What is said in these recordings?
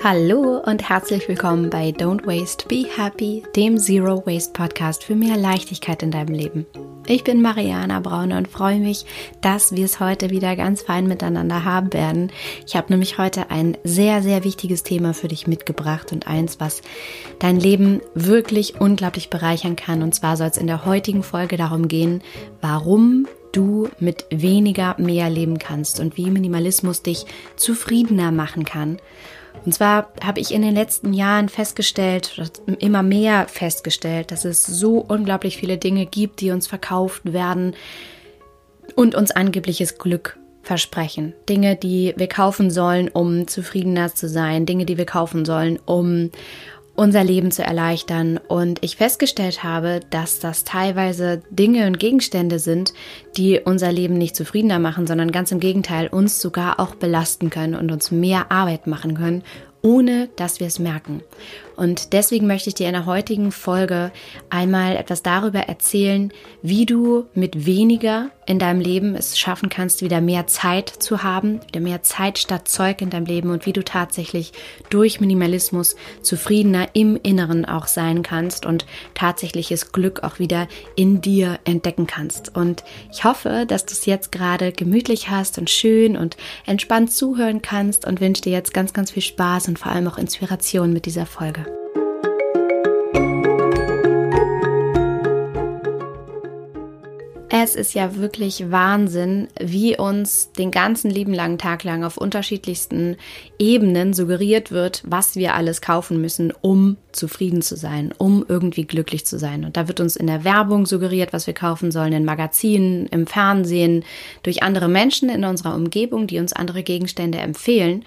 Hallo und herzlich willkommen bei Don't Waste, Be Happy, dem Zero Waste Podcast für mehr Leichtigkeit in deinem Leben. Ich bin Mariana Braune und freue mich, dass wir es heute wieder ganz fein miteinander haben werden. Ich habe nämlich heute ein sehr, sehr wichtiges Thema für dich mitgebracht und eins, was dein Leben wirklich unglaublich bereichern kann. Und zwar soll es in der heutigen Folge darum gehen, warum du mit weniger mehr leben kannst und wie Minimalismus dich zufriedener machen kann und zwar habe ich in den letzten Jahren festgestellt, immer mehr festgestellt, dass es so unglaublich viele Dinge gibt, die uns verkauft werden und uns angebliches Glück versprechen. Dinge, die wir kaufen sollen, um zufriedener zu sein, Dinge, die wir kaufen sollen, um unser Leben zu erleichtern. Und ich festgestellt habe, dass das teilweise Dinge und Gegenstände sind, die unser Leben nicht zufriedener machen, sondern ganz im Gegenteil uns sogar auch belasten können und uns mehr Arbeit machen können, ohne dass wir es merken. Und deswegen möchte ich dir in der heutigen Folge einmal etwas darüber erzählen, wie du mit weniger in deinem Leben es schaffen kannst, wieder mehr Zeit zu haben, wieder mehr Zeit statt Zeug in deinem Leben und wie du tatsächlich durch Minimalismus zufriedener im Inneren auch sein kannst und tatsächliches Glück auch wieder in dir entdecken kannst. Und ich hoffe, dass du es jetzt gerade gemütlich hast und schön und entspannt zuhören kannst und wünsche dir jetzt ganz, ganz viel Spaß und vor allem auch Inspiration mit dieser Folge. Es ist ja wirklich Wahnsinn, wie uns den ganzen lieben langen Tag lang auf unterschiedlichsten Ebenen suggeriert wird, was wir alles kaufen müssen, um zufrieden zu sein, um irgendwie glücklich zu sein. Und da wird uns in der Werbung suggeriert, was wir kaufen sollen, in Magazinen, im Fernsehen, durch andere Menschen in unserer Umgebung, die uns andere Gegenstände empfehlen.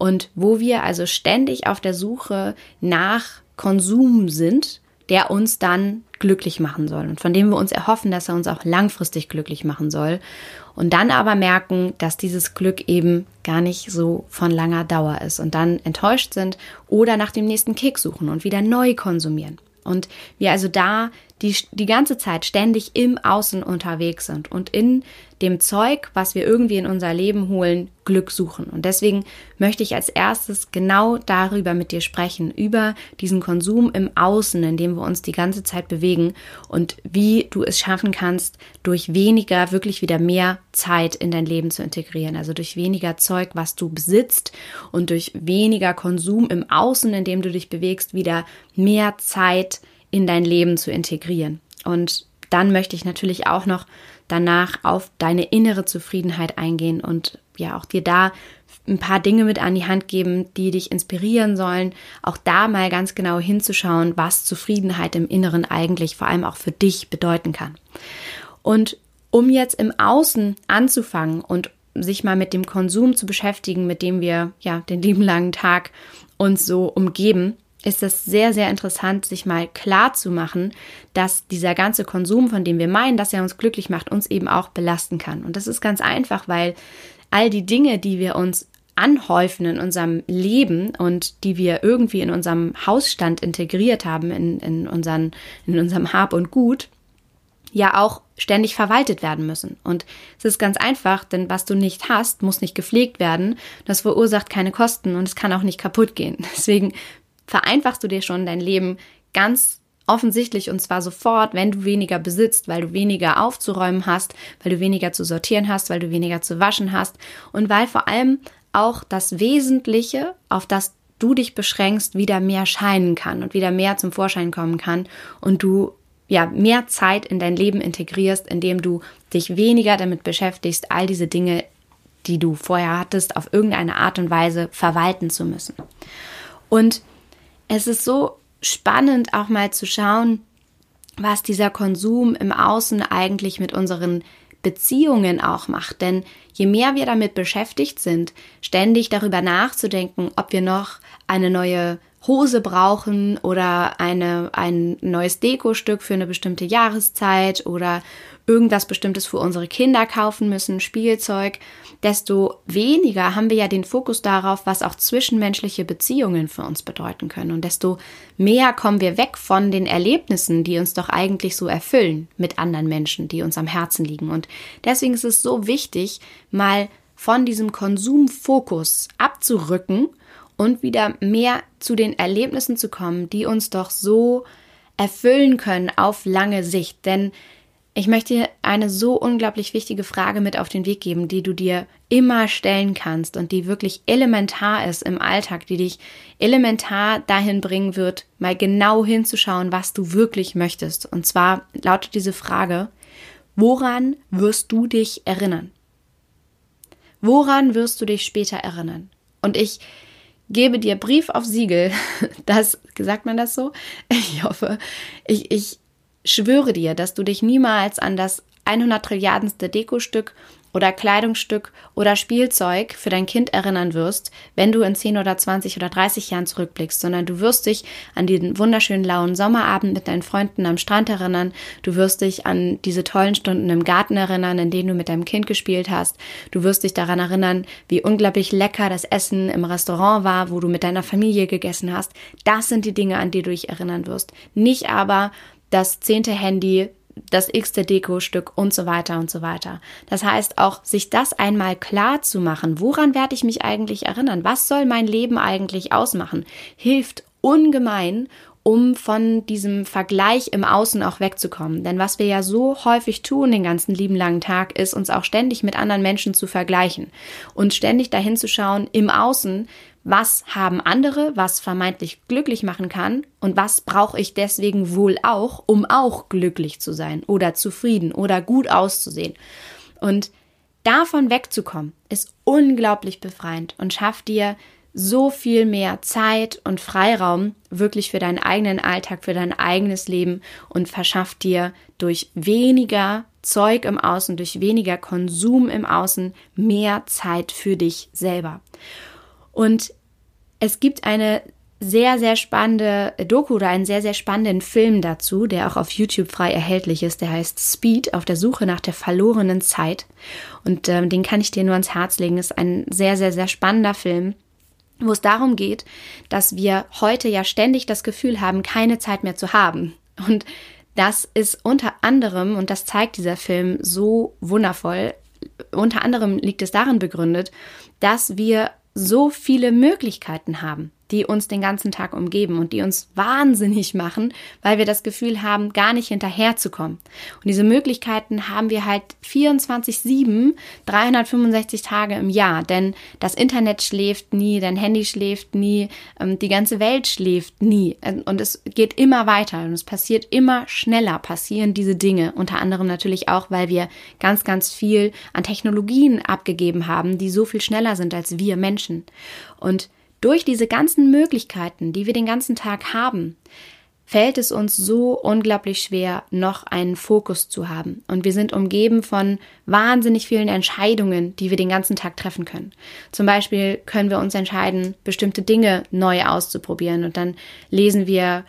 Und wo wir also ständig auf der Suche nach Konsum sind, der uns dann glücklich machen soll und von dem wir uns erhoffen, dass er uns auch langfristig glücklich machen soll. Und dann aber merken, dass dieses Glück eben gar nicht so von langer Dauer ist und dann enttäuscht sind oder nach dem nächsten Kick suchen und wieder neu konsumieren. Und wir also da die, die ganze Zeit ständig im Außen unterwegs sind und in dem Zeug, was wir irgendwie in unser Leben holen, Glück suchen. Und deswegen möchte ich als erstes genau darüber mit dir sprechen, über diesen Konsum im Außen, in dem wir uns die ganze Zeit bewegen und wie du es schaffen kannst, durch weniger wirklich wieder mehr Zeit in dein Leben zu integrieren. Also durch weniger Zeug, was du besitzt und durch weniger Konsum im Außen, in dem du dich bewegst, wieder mehr Zeit in dein Leben zu integrieren. Und dann möchte ich natürlich auch noch danach auf deine innere Zufriedenheit eingehen und ja auch dir da ein paar Dinge mit an die Hand geben, die dich inspirieren sollen, auch da mal ganz genau hinzuschauen, was Zufriedenheit im Inneren eigentlich vor allem auch für dich bedeuten kann. Und um jetzt im Außen anzufangen und sich mal mit dem Konsum zu beschäftigen, mit dem wir ja den lieben langen Tag uns so umgeben, ist es sehr, sehr interessant, sich mal klar zu machen, dass dieser ganze Konsum, von dem wir meinen, dass er uns glücklich macht, uns eben auch belasten kann. Und das ist ganz einfach, weil all die Dinge, die wir uns anhäufen in unserem Leben und die wir irgendwie in unserem Hausstand integriert haben, in, in, unseren, in unserem Hab und Gut, ja auch ständig verwaltet werden müssen. Und es ist ganz einfach, denn was du nicht hast, muss nicht gepflegt werden. Das verursacht keine Kosten und es kann auch nicht kaputt gehen. Deswegen vereinfachst du dir schon dein Leben ganz offensichtlich und zwar sofort, wenn du weniger besitzt, weil du weniger aufzuräumen hast, weil du weniger zu sortieren hast, weil du weniger zu waschen hast und weil vor allem auch das Wesentliche, auf das du dich beschränkst, wieder mehr scheinen kann und wieder mehr zum Vorschein kommen kann und du ja mehr Zeit in dein Leben integrierst, indem du dich weniger damit beschäftigst, all diese Dinge, die du vorher hattest, auf irgendeine Art und Weise verwalten zu müssen. Und es ist so spannend auch mal zu schauen, was dieser Konsum im Außen eigentlich mit unseren Beziehungen auch macht. Denn je mehr wir damit beschäftigt sind, ständig darüber nachzudenken, ob wir noch eine neue Hose brauchen oder eine, ein neues Dekostück für eine bestimmte Jahreszeit oder irgendwas Bestimmtes für unsere Kinder kaufen müssen, Spielzeug, desto weniger haben wir ja den Fokus darauf, was auch zwischenmenschliche Beziehungen für uns bedeuten können. Und desto mehr kommen wir weg von den Erlebnissen, die uns doch eigentlich so erfüllen mit anderen Menschen, die uns am Herzen liegen. Und deswegen ist es so wichtig, mal von diesem Konsumfokus abzurücken und wieder mehr zu den Erlebnissen zu kommen, die uns doch so erfüllen können auf lange Sicht. Denn ich möchte dir eine so unglaublich wichtige Frage mit auf den Weg geben, die du dir immer stellen kannst und die wirklich elementar ist im Alltag, die dich elementar dahin bringen wird, mal genau hinzuschauen, was du wirklich möchtest. Und zwar lautet diese Frage, woran wirst du dich erinnern? Woran wirst du dich später erinnern? Und ich gebe dir Brief auf Siegel, das, sagt man das so? Ich hoffe, ich, ich schwöre dir, dass du dich niemals an das 100 Trilliardenste Dekostück oder Kleidungsstück oder Spielzeug für dein Kind erinnern wirst, wenn du in 10 oder 20 oder 30 Jahren zurückblickst, sondern du wirst dich an den wunderschönen lauen Sommerabend mit deinen Freunden am Strand erinnern, du wirst dich an diese tollen Stunden im Garten erinnern, in denen du mit deinem Kind gespielt hast, du wirst dich daran erinnern, wie unglaublich lecker das Essen im Restaurant war, wo du mit deiner Familie gegessen hast. Das sind die Dinge, an die du dich erinnern wirst. Nicht aber, das zehnte Handy, das x-te Deko-Stück und so weiter und so weiter. Das heißt auch, sich das einmal klar zu machen, woran werde ich mich eigentlich erinnern? Was soll mein Leben eigentlich ausmachen? Hilft ungemein, um von diesem Vergleich im Außen auch wegzukommen. Denn was wir ja so häufig tun den ganzen lieben langen Tag, ist uns auch ständig mit anderen Menschen zu vergleichen und ständig dahin zu schauen im Außen, was haben andere, was vermeintlich glücklich machen kann und was brauche ich deswegen wohl auch, um auch glücklich zu sein oder zufrieden oder gut auszusehen. Und davon wegzukommen, ist unglaublich befreiend und schafft dir so viel mehr Zeit und Freiraum wirklich für deinen eigenen Alltag, für dein eigenes Leben und verschafft dir durch weniger Zeug im Außen, durch weniger Konsum im Außen mehr Zeit für dich selber. Und es gibt eine sehr, sehr spannende Doku oder einen sehr, sehr spannenden Film dazu, der auch auf YouTube frei erhältlich ist. Der heißt Speed, auf der Suche nach der verlorenen Zeit. Und ähm, den kann ich dir nur ans Herz legen. Ist ein sehr, sehr, sehr spannender Film, wo es darum geht, dass wir heute ja ständig das Gefühl haben, keine Zeit mehr zu haben. Und das ist unter anderem, und das zeigt dieser Film so wundervoll, unter anderem liegt es darin begründet, dass wir so viele Möglichkeiten haben die uns den ganzen Tag umgeben und die uns wahnsinnig machen, weil wir das Gefühl haben, gar nicht hinterherzukommen. Und diese Möglichkeiten haben wir halt 24-7, 365 Tage im Jahr, denn das Internet schläft nie, dein Handy schläft nie, ähm, die ganze Welt schläft nie. Und es geht immer weiter und es passiert immer schneller, passieren diese Dinge. Unter anderem natürlich auch, weil wir ganz, ganz viel an Technologien abgegeben haben, die so viel schneller sind als wir Menschen. Und durch diese ganzen Möglichkeiten, die wir den ganzen Tag haben, fällt es uns so unglaublich schwer, noch einen Fokus zu haben. Und wir sind umgeben von wahnsinnig vielen Entscheidungen, die wir den ganzen Tag treffen können. Zum Beispiel können wir uns entscheiden, bestimmte Dinge neu auszuprobieren und dann lesen wir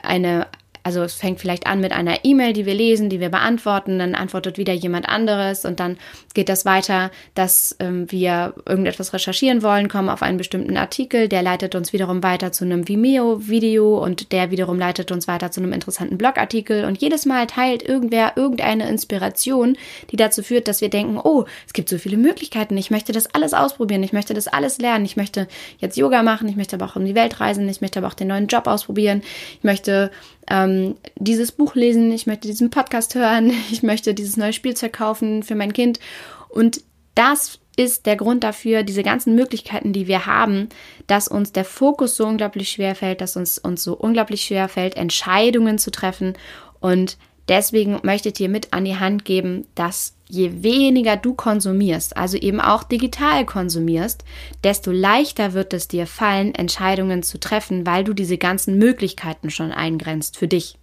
eine also es fängt vielleicht an mit einer E-Mail, die wir lesen, die wir beantworten, dann antwortet wieder jemand anderes und dann geht das weiter, dass ähm, wir irgendetwas recherchieren wollen, kommen auf einen bestimmten Artikel, der leitet uns wiederum weiter zu einem Vimeo-Video und der wiederum leitet uns weiter zu einem interessanten Blogartikel und jedes Mal teilt irgendwer irgendeine Inspiration, die dazu führt, dass wir denken, oh, es gibt so viele Möglichkeiten, ich möchte das alles ausprobieren, ich möchte das alles lernen, ich möchte jetzt Yoga machen, ich möchte aber auch um die Welt reisen, ich möchte aber auch den neuen Job ausprobieren, ich möchte ähm, dieses Buch lesen, ich möchte diesen Podcast hören, ich möchte dieses neue Spielzeug kaufen für mein Kind. Und das ist der Grund dafür, diese ganzen Möglichkeiten, die wir haben, dass uns der Fokus so unglaublich schwer fällt, dass uns, uns so unglaublich schwer fällt, Entscheidungen zu treffen. Und deswegen möchte ich dir mit an die Hand geben, dass je weniger du konsumierst, also eben auch digital konsumierst, desto leichter wird es dir fallen, Entscheidungen zu treffen, weil du diese ganzen Möglichkeiten schon eingrenzt für dich.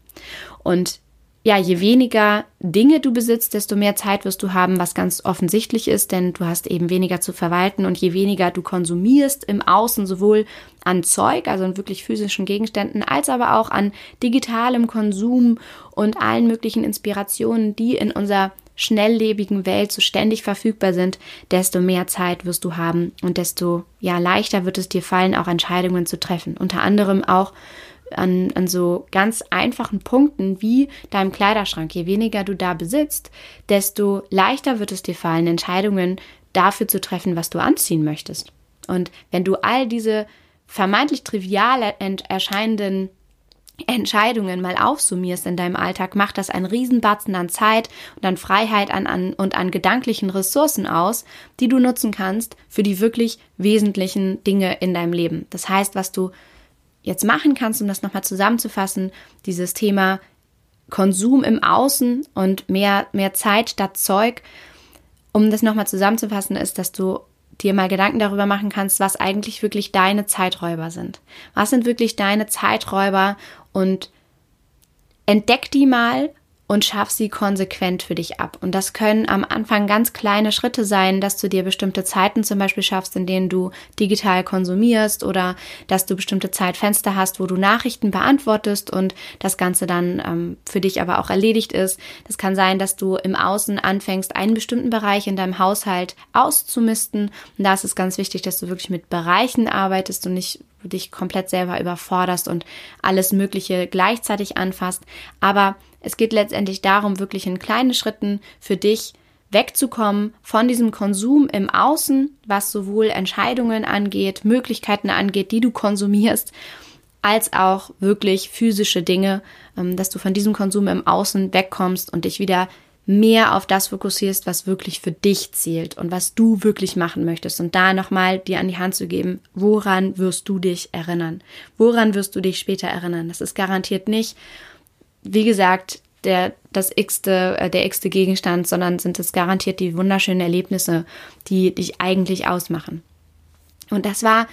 Und ja, je weniger Dinge du besitzt, desto mehr Zeit wirst du haben, was ganz offensichtlich ist, denn du hast eben weniger zu verwalten und je weniger du konsumierst im Außen, sowohl an Zeug, also an wirklich physischen Gegenständen, als aber auch an digitalem Konsum und allen möglichen Inspirationen, die in unser schnelllebigen Welt so ständig verfügbar sind, desto mehr Zeit wirst du haben und desto ja leichter wird es dir fallen, auch Entscheidungen zu treffen. Unter anderem auch an, an so ganz einfachen Punkten wie deinem Kleiderschrank. Je weniger du da besitzt, desto leichter wird es dir fallen, Entscheidungen dafür zu treffen, was du anziehen möchtest. Und wenn du all diese vermeintlich trivial erscheinenden Entscheidungen mal aufsummierst in deinem Alltag, macht das einen Riesenbatzen an Zeit und an Freiheit an, an, und an gedanklichen Ressourcen aus, die du nutzen kannst für die wirklich wesentlichen Dinge in deinem Leben. Das heißt, was du jetzt machen kannst, um das nochmal zusammenzufassen, dieses Thema Konsum im Außen und mehr, mehr Zeit statt Zeug, um das nochmal zusammenzufassen, ist, dass du dir mal Gedanken darüber machen kannst, was eigentlich wirklich deine Zeiträuber sind. Was sind wirklich deine Zeiträuber und entdeck die mal und schaff sie konsequent für dich ab. Und das können am Anfang ganz kleine Schritte sein, dass du dir bestimmte Zeiten zum Beispiel schaffst, in denen du digital konsumierst oder dass du bestimmte Zeitfenster hast, wo du Nachrichten beantwortest und das Ganze dann ähm, für dich aber auch erledigt ist. Das kann sein, dass du im Außen anfängst, einen bestimmten Bereich in deinem Haushalt auszumisten. Und da ist es ganz wichtig, dass du wirklich mit Bereichen arbeitest und nicht dich komplett selber überforderst und alles Mögliche gleichzeitig anfasst. Aber es geht letztendlich darum, wirklich in kleinen Schritten für dich wegzukommen von diesem Konsum im Außen, was sowohl Entscheidungen angeht, Möglichkeiten angeht, die du konsumierst, als auch wirklich physische Dinge, ähm, dass du von diesem Konsum im Außen wegkommst und dich wieder mehr auf das fokussierst, was wirklich für dich zählt und was du wirklich machen möchtest. Und da nochmal dir an die Hand zu geben, woran wirst du dich erinnern? Woran wirst du dich später erinnern? Das ist garantiert nicht, wie gesagt, der, das x-te, äh, der x-te Gegenstand, sondern sind es garantiert die wunderschönen Erlebnisse, die dich eigentlich ausmachen. Und das war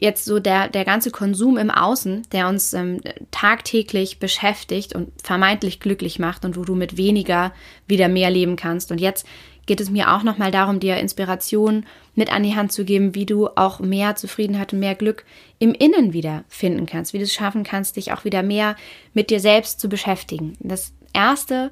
jetzt so der, der ganze Konsum im Außen, der uns ähm, tagtäglich beschäftigt und vermeintlich glücklich macht und wo du mit weniger wieder mehr leben kannst. Und jetzt geht es mir auch nochmal darum, dir Inspiration mit an die Hand zu geben, wie du auch mehr Zufriedenheit und mehr Glück im Innen wieder finden kannst, wie du es schaffen kannst, dich auch wieder mehr mit dir selbst zu beschäftigen. Das erste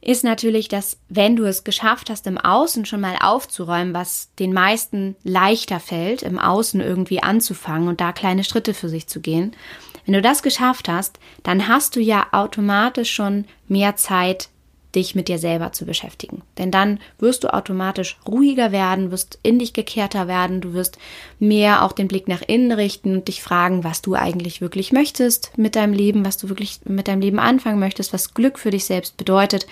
ist natürlich, dass wenn du es geschafft hast, im Außen schon mal aufzuräumen, was den meisten leichter fällt, im Außen irgendwie anzufangen und da kleine Schritte für sich zu gehen, wenn du das geschafft hast, dann hast du ja automatisch schon mehr Zeit dich mit dir selber zu beschäftigen. Denn dann wirst du automatisch ruhiger werden, wirst in dich gekehrter werden, du wirst mehr auch den Blick nach innen richten und dich fragen, was du eigentlich wirklich möchtest mit deinem Leben, was du wirklich mit deinem Leben anfangen möchtest, was Glück für dich selbst bedeutet.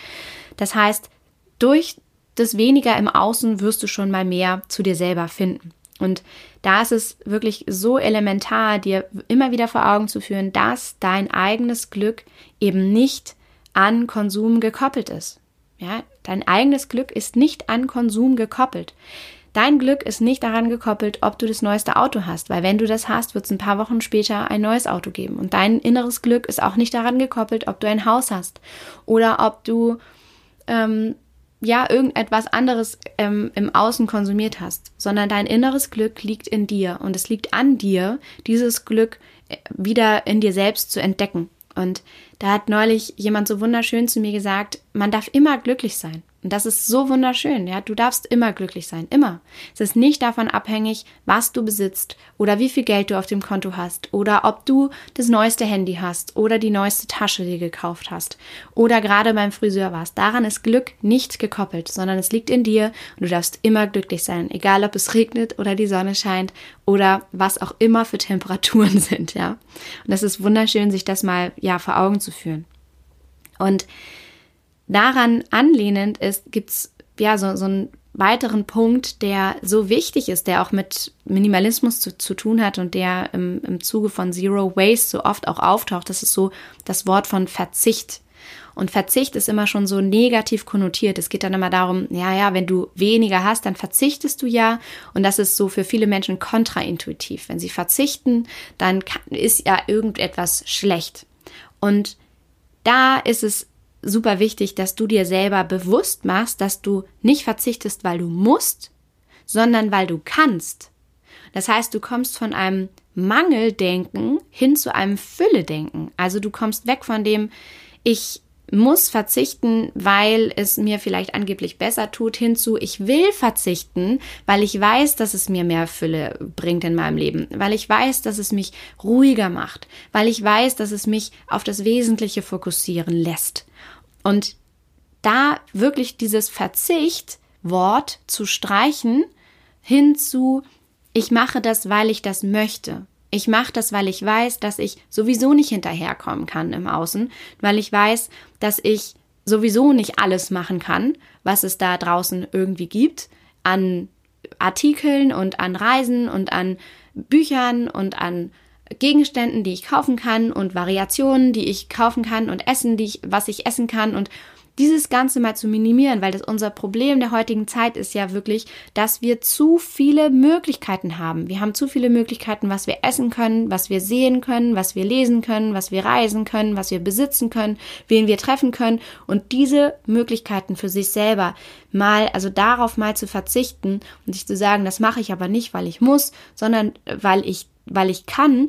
Das heißt, durch das weniger im Außen wirst du schon mal mehr zu dir selber finden. Und da ist es wirklich so elementar, dir immer wieder vor Augen zu führen, dass dein eigenes Glück eben nicht an Konsum gekoppelt ist. Ja, dein eigenes Glück ist nicht an Konsum gekoppelt. Dein Glück ist nicht daran gekoppelt, ob du das neueste Auto hast, weil wenn du das hast, wird es ein paar Wochen später ein neues Auto geben. Und dein inneres Glück ist auch nicht daran gekoppelt, ob du ein Haus hast oder ob du ähm, ja irgendetwas anderes ähm, im Außen konsumiert hast, sondern dein inneres Glück liegt in dir und es liegt an dir, dieses Glück äh, wieder in dir selbst zu entdecken. Und da hat neulich jemand so wunderschön zu mir gesagt, man darf immer glücklich sein. Und das ist so wunderschön, ja. Du darfst immer glücklich sein, immer. Es ist nicht davon abhängig, was du besitzt oder wie viel Geld du auf dem Konto hast oder ob du das neueste Handy hast oder die neueste Tasche dir gekauft hast oder gerade beim Friseur warst. Daran ist Glück nicht gekoppelt, sondern es liegt in dir und du darfst immer glücklich sein, egal ob es regnet oder die Sonne scheint oder was auch immer für Temperaturen sind, ja. Und das ist wunderschön, sich das mal, ja, vor Augen zu führen. Und daran anlehnend ist, gibt's ja so, so einen weiteren Punkt, der so wichtig ist, der auch mit Minimalismus zu, zu tun hat und der im, im Zuge von Zero Waste so oft auch auftaucht. Das ist so das Wort von Verzicht. Und Verzicht ist immer schon so negativ konnotiert. Es geht dann immer darum, ja, ja, wenn du weniger hast, dann verzichtest du ja. Und das ist so für viele Menschen kontraintuitiv. Wenn sie verzichten, dann kann, ist ja irgendetwas schlecht. Und da ist es super wichtig, dass du dir selber bewusst machst, dass du nicht verzichtest, weil du musst, sondern weil du kannst. Das heißt, du kommst von einem Mangeldenken hin zu einem Fülledenken. Also du kommst weg von dem, ich muss verzichten, weil es mir vielleicht angeblich besser tut, hinzu, ich will verzichten, weil ich weiß, dass es mir mehr Fülle bringt in meinem Leben, weil ich weiß, dass es mich ruhiger macht, weil ich weiß, dass es mich auf das Wesentliche fokussieren lässt. Und da wirklich dieses Verzicht-Wort zu streichen, hinzu, ich mache das, weil ich das möchte. Ich mache das, weil ich weiß, dass ich sowieso nicht hinterherkommen kann im Außen, weil ich weiß, dass ich sowieso nicht alles machen kann, was es da draußen irgendwie gibt an Artikeln und an Reisen und an Büchern und an Gegenständen, die ich kaufen kann und Variationen, die ich kaufen kann und Essen, die ich, was ich essen kann und dieses Ganze mal zu minimieren, weil das unser Problem der heutigen Zeit ist ja wirklich, dass wir zu viele Möglichkeiten haben. Wir haben zu viele Möglichkeiten, was wir essen können, was wir sehen können, was wir lesen können, was wir reisen können, was wir besitzen können, wen wir treffen können und diese Möglichkeiten für sich selber mal, also darauf mal zu verzichten und sich zu sagen, das mache ich aber nicht, weil ich muss, sondern weil ich, weil ich kann,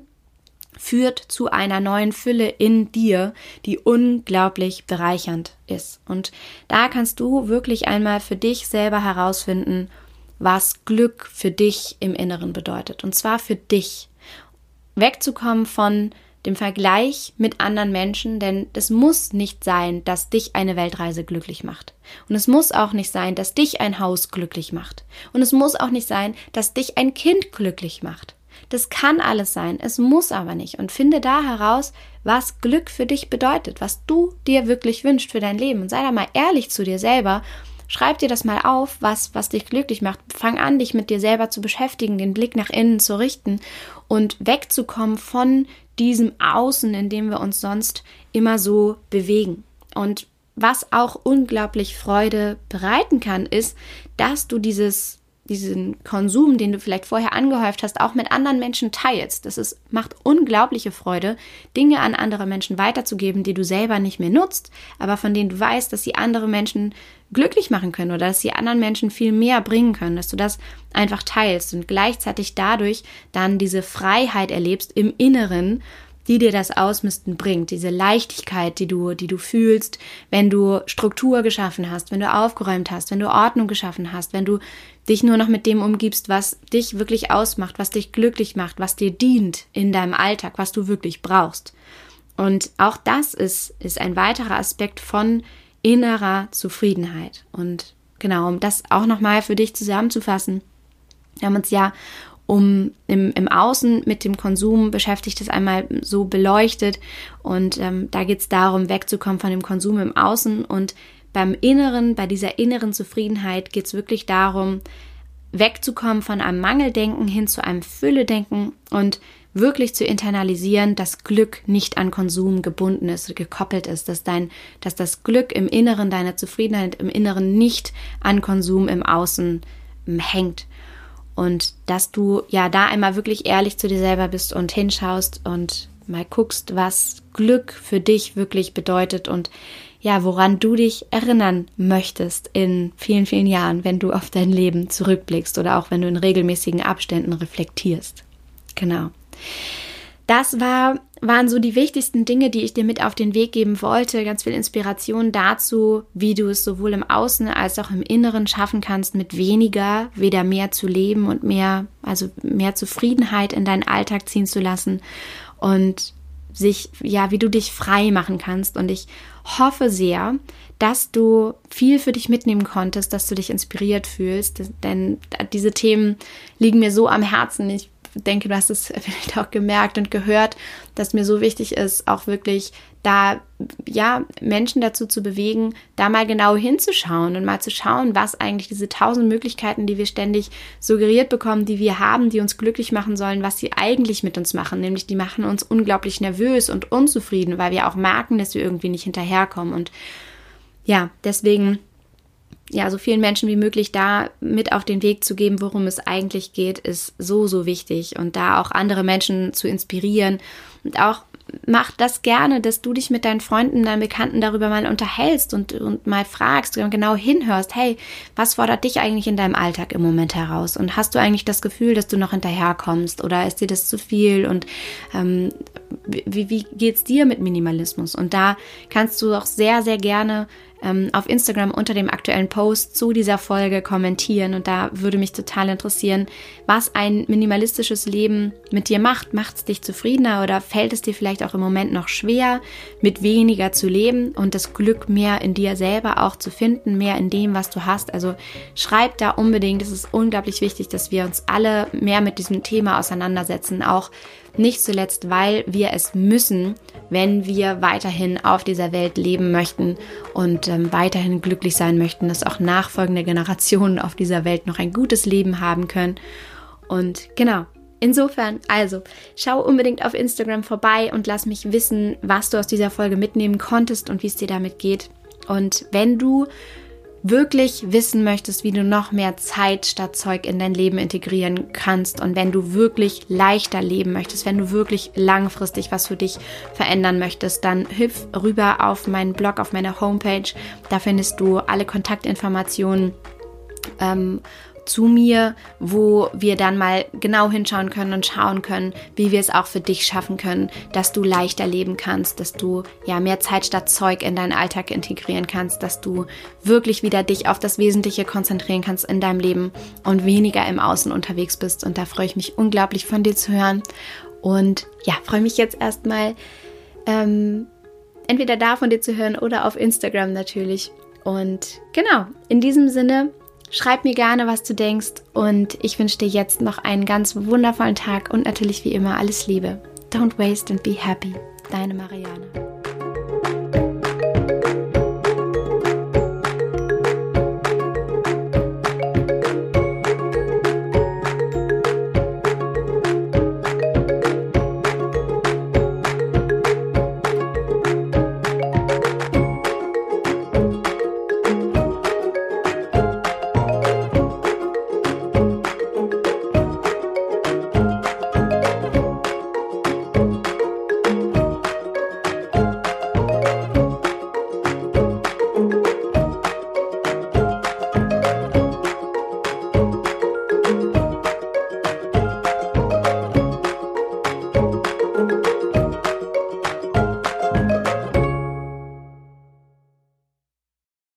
führt zu einer neuen Fülle in dir, die unglaublich bereichernd ist. Und da kannst du wirklich einmal für dich selber herausfinden, was Glück für dich im Inneren bedeutet. Und zwar für dich. Wegzukommen von dem Vergleich mit anderen Menschen, denn es muss nicht sein, dass dich eine Weltreise glücklich macht. Und es muss auch nicht sein, dass dich ein Haus glücklich macht. Und es muss auch nicht sein, dass dich ein Kind glücklich macht. Das kann alles sein, es muss aber nicht. Und finde da heraus, was Glück für dich bedeutet, was du dir wirklich wünschst für dein Leben. Und sei da mal ehrlich zu dir selber. Schreib dir das mal auf, was, was dich glücklich macht. Fang an, dich mit dir selber zu beschäftigen, den Blick nach innen zu richten und wegzukommen von diesem Außen, in dem wir uns sonst immer so bewegen. Und was auch unglaublich Freude bereiten kann, ist, dass du dieses diesen Konsum, den du vielleicht vorher angehäuft hast, auch mit anderen Menschen teilst. Das ist, macht unglaubliche Freude, Dinge an andere Menschen weiterzugeben, die du selber nicht mehr nutzt, aber von denen du weißt, dass sie andere Menschen glücklich machen können oder dass sie anderen Menschen viel mehr bringen können, dass du das einfach teilst und gleichzeitig dadurch dann diese Freiheit erlebst im Inneren, die dir das Ausmisten bringt, diese Leichtigkeit, die du, die du fühlst, wenn du Struktur geschaffen hast, wenn du aufgeräumt hast, wenn du Ordnung geschaffen hast, wenn du dich nur noch mit dem umgibst, was dich wirklich ausmacht, was dich glücklich macht, was dir dient in deinem Alltag, was du wirklich brauchst. Und auch das ist, ist ein weiterer Aspekt von innerer Zufriedenheit. Und genau, um das auch nochmal für dich zusammenzufassen, wir haben uns ja um im, im Außen mit dem Konsum beschäftigt, das einmal so beleuchtet. Und ähm, da geht es darum, wegzukommen von dem Konsum im Außen. Und beim Inneren, bei dieser inneren Zufriedenheit geht es wirklich darum, wegzukommen von einem Mangeldenken hin zu einem Fülledenken und wirklich zu internalisieren, dass Glück nicht an Konsum gebunden ist, gekoppelt ist, dass dein, dass das Glück im Inneren, deine Zufriedenheit im Inneren nicht an Konsum im Außen ähm, hängt. Und dass du ja da einmal wirklich ehrlich zu dir selber bist und hinschaust und mal guckst, was Glück für dich wirklich bedeutet und ja, woran du dich erinnern möchtest in vielen, vielen Jahren, wenn du auf dein Leben zurückblickst oder auch wenn du in regelmäßigen Abständen reflektierst. Genau. Das war, waren so die wichtigsten Dinge, die ich dir mit auf den Weg geben wollte. Ganz viel Inspiration dazu, wie du es sowohl im Außen als auch im Inneren schaffen kannst, mit weniger wieder mehr zu leben und mehr, also mehr Zufriedenheit in deinen Alltag ziehen zu lassen und sich, ja, wie du dich frei machen kannst. Und ich hoffe sehr, dass du viel für dich mitnehmen konntest, dass du dich inspiriert fühlst, denn diese Themen liegen mir so am Herzen. Ich denke, du hast es vielleicht auch gemerkt und gehört, dass mir so wichtig ist, auch wirklich da, ja, Menschen dazu zu bewegen, da mal genau hinzuschauen und mal zu schauen, was eigentlich diese tausend Möglichkeiten, die wir ständig suggeriert bekommen, die wir haben, die uns glücklich machen sollen, was sie eigentlich mit uns machen. Nämlich, die machen uns unglaublich nervös und unzufrieden, weil wir auch merken, dass wir irgendwie nicht hinterherkommen. Und ja, deswegen ja, so vielen Menschen wie möglich da mit auf den Weg zu geben, worum es eigentlich geht, ist so, so wichtig. Und da auch andere Menschen zu inspirieren und auch mach das gerne, dass du dich mit deinen Freunden, deinen Bekannten darüber mal unterhältst und, und mal fragst und genau hinhörst, hey, was fordert dich eigentlich in deinem Alltag im Moment heraus? Und hast du eigentlich das Gefühl, dass du noch hinterherkommst oder ist dir das zu viel? Und ähm, wie, wie geht's dir mit Minimalismus? Und da kannst du auch sehr, sehr gerne ähm, auf Instagram unter dem aktuellen Post zu dieser Folge kommentieren. Und da würde mich total interessieren, was ein minimalistisches Leben mit dir macht. Macht es dich zufriedener oder fällt es dir vielleicht auch im Moment noch schwer, mit weniger zu leben und das Glück mehr in dir selber auch zu finden, mehr in dem, was du hast? Also schreib da unbedingt. Es ist unglaublich wichtig, dass wir uns alle mehr mit diesem Thema auseinandersetzen. Auch nicht zuletzt, weil wir es müssen, wenn wir weiterhin auf dieser Welt leben möchten und ähm, weiterhin glücklich sein möchten, dass auch nachfolgende Generationen auf dieser Welt noch ein gutes Leben haben können. Und genau, Insofern, also, schau unbedingt auf Instagram vorbei und lass mich wissen, was du aus dieser Folge mitnehmen konntest und wie es dir damit geht. Und wenn du wirklich wissen möchtest, wie du noch mehr Zeit statt Zeug in dein Leben integrieren kannst und wenn du wirklich leichter leben möchtest, wenn du wirklich langfristig was für dich verändern möchtest, dann hüpf rüber auf meinen Blog, auf meine Homepage. Da findest du alle Kontaktinformationen. Ähm, zu mir, wo wir dann mal genau hinschauen können und schauen können, wie wir es auch für dich schaffen können, dass du leichter leben kannst, dass du ja mehr Zeit statt Zeug in deinen Alltag integrieren kannst, dass du wirklich wieder dich auf das Wesentliche konzentrieren kannst in deinem Leben und weniger im Außen unterwegs bist. Und da freue ich mich unglaublich von dir zu hören. Und ja, freue mich jetzt erstmal ähm, entweder da von dir zu hören oder auf Instagram natürlich. Und genau, in diesem Sinne Schreib mir gerne, was du denkst und ich wünsche dir jetzt noch einen ganz wundervollen Tag und natürlich wie immer alles Liebe. Don't waste and be happy. Deine Marianne.